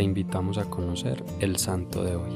te invitamos a conocer el santo de hoy.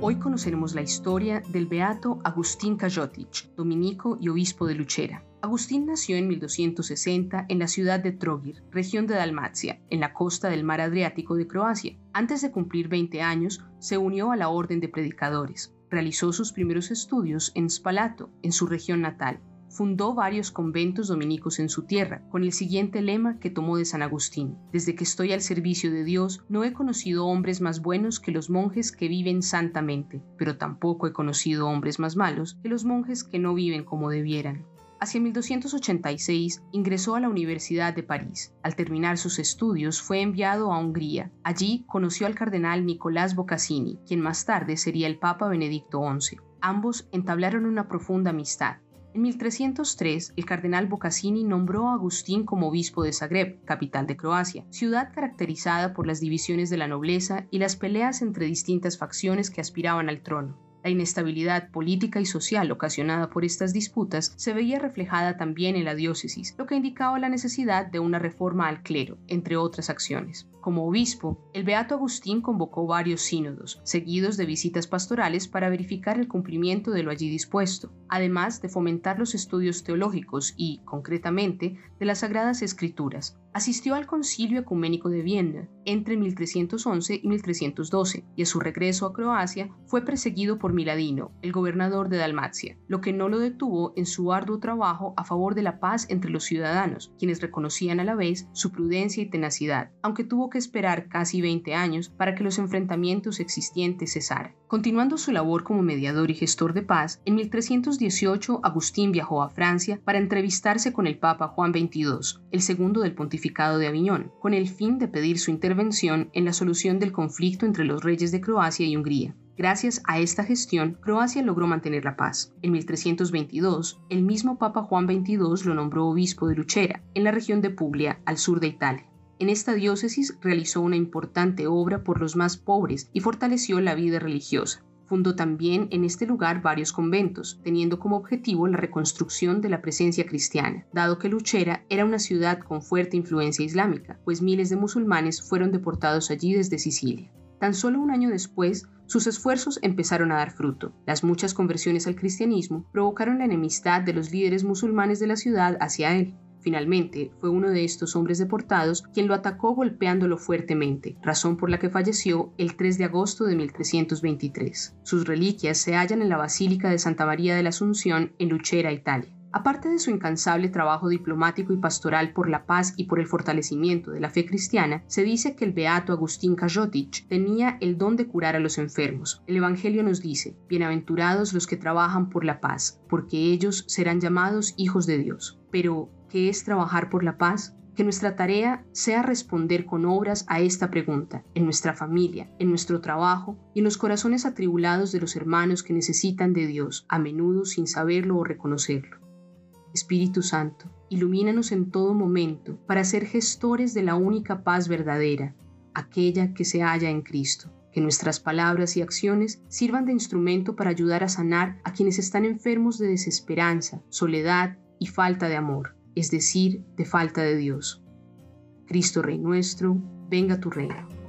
Hoy conoceremos la historia del beato Agustín Kajotic, dominico y obispo de Luchera. Agustín nació en 1260 en la ciudad de Trogir, región de Dalmacia, en la costa del mar Adriático de Croacia. Antes de cumplir 20 años, se unió a la orden de predicadores. Realizó sus primeros estudios en Spalato, en su región natal. Fundó varios conventos dominicos en su tierra, con el siguiente lema que tomó de San Agustín. Desde que estoy al servicio de Dios, no he conocido hombres más buenos que los monjes que viven santamente, pero tampoco he conocido hombres más malos que los monjes que no viven como debieran. Hacia 1286 ingresó a la Universidad de París. Al terminar sus estudios fue enviado a Hungría. Allí conoció al cardenal Nicolás Bocassini, quien más tarde sería el Papa Benedicto XI. Ambos entablaron una profunda amistad. En 1303, el cardenal Bocassini nombró a Agustín como obispo de Zagreb, capital de Croacia, ciudad caracterizada por las divisiones de la nobleza y las peleas entre distintas facciones que aspiraban al trono. La inestabilidad política y social ocasionada por estas disputas se veía reflejada también en la diócesis, lo que indicaba la necesidad de una reforma al clero, entre otras acciones. Como obispo, el Beato Agustín convocó varios sínodos, seguidos de visitas pastorales para verificar el cumplimiento de lo allí dispuesto, además de fomentar los estudios teológicos y, concretamente, de las Sagradas Escrituras, asistió al Concilio Ecuménico de Viena entre 1311 y 1312 y a su regreso a Croacia fue perseguido por Miladino, el gobernador de Dalmacia, lo que no lo detuvo en su arduo trabajo a favor de la paz entre los ciudadanos, quienes reconocían a la vez su prudencia y tenacidad, aunque tuvo que esperar casi 20 años para que los enfrentamientos existentes cesaran. Continuando su labor como mediador y gestor de paz, en 1318 Agustín viajó a Francia para entrevistarse con el Papa Juan XXII, el segundo del pontificado de Aviñón, con el fin de pedir su intervención en la solución del conflicto entre los reyes de Croacia y Hungría. Gracias a esta gestión, Croacia logró mantener la paz. En 1322, el mismo Papa Juan XXII lo nombró obispo de Luchera, en la región de Puglia, al sur de Italia. En esta diócesis realizó una importante obra por los más pobres y fortaleció la vida religiosa. Fundó también en este lugar varios conventos, teniendo como objetivo la reconstrucción de la presencia cristiana, dado que Luchera era una ciudad con fuerte influencia islámica, pues miles de musulmanes fueron deportados allí desde Sicilia. Tan solo un año después, sus esfuerzos empezaron a dar fruto. Las muchas conversiones al cristianismo provocaron la enemistad de los líderes musulmanes de la ciudad hacia él. Finalmente, fue uno de estos hombres deportados quien lo atacó golpeándolo fuertemente, razón por la que falleció el 3 de agosto de 1323. Sus reliquias se hallan en la Basílica de Santa María de la Asunción en Luchera, Italia. Aparte de su incansable trabajo diplomático y pastoral por la paz y por el fortalecimiento de la fe cristiana, se dice que el beato Agustín Kajotic tenía el don de curar a los enfermos. El Evangelio nos dice, Bienaventurados los que trabajan por la paz, porque ellos serán llamados hijos de Dios. Pero, ¿qué es trabajar por la paz? Que nuestra tarea sea responder con obras a esta pregunta, en nuestra familia, en nuestro trabajo y en los corazones atribulados de los hermanos que necesitan de Dios, a menudo sin saberlo o reconocerlo. Espíritu Santo, ilumínanos en todo momento para ser gestores de la única paz verdadera, aquella que se halla en Cristo. Que nuestras palabras y acciones sirvan de instrumento para ayudar a sanar a quienes están enfermos de desesperanza, soledad y falta de amor, es decir, de falta de Dios. Cristo Rey nuestro, venga tu reino.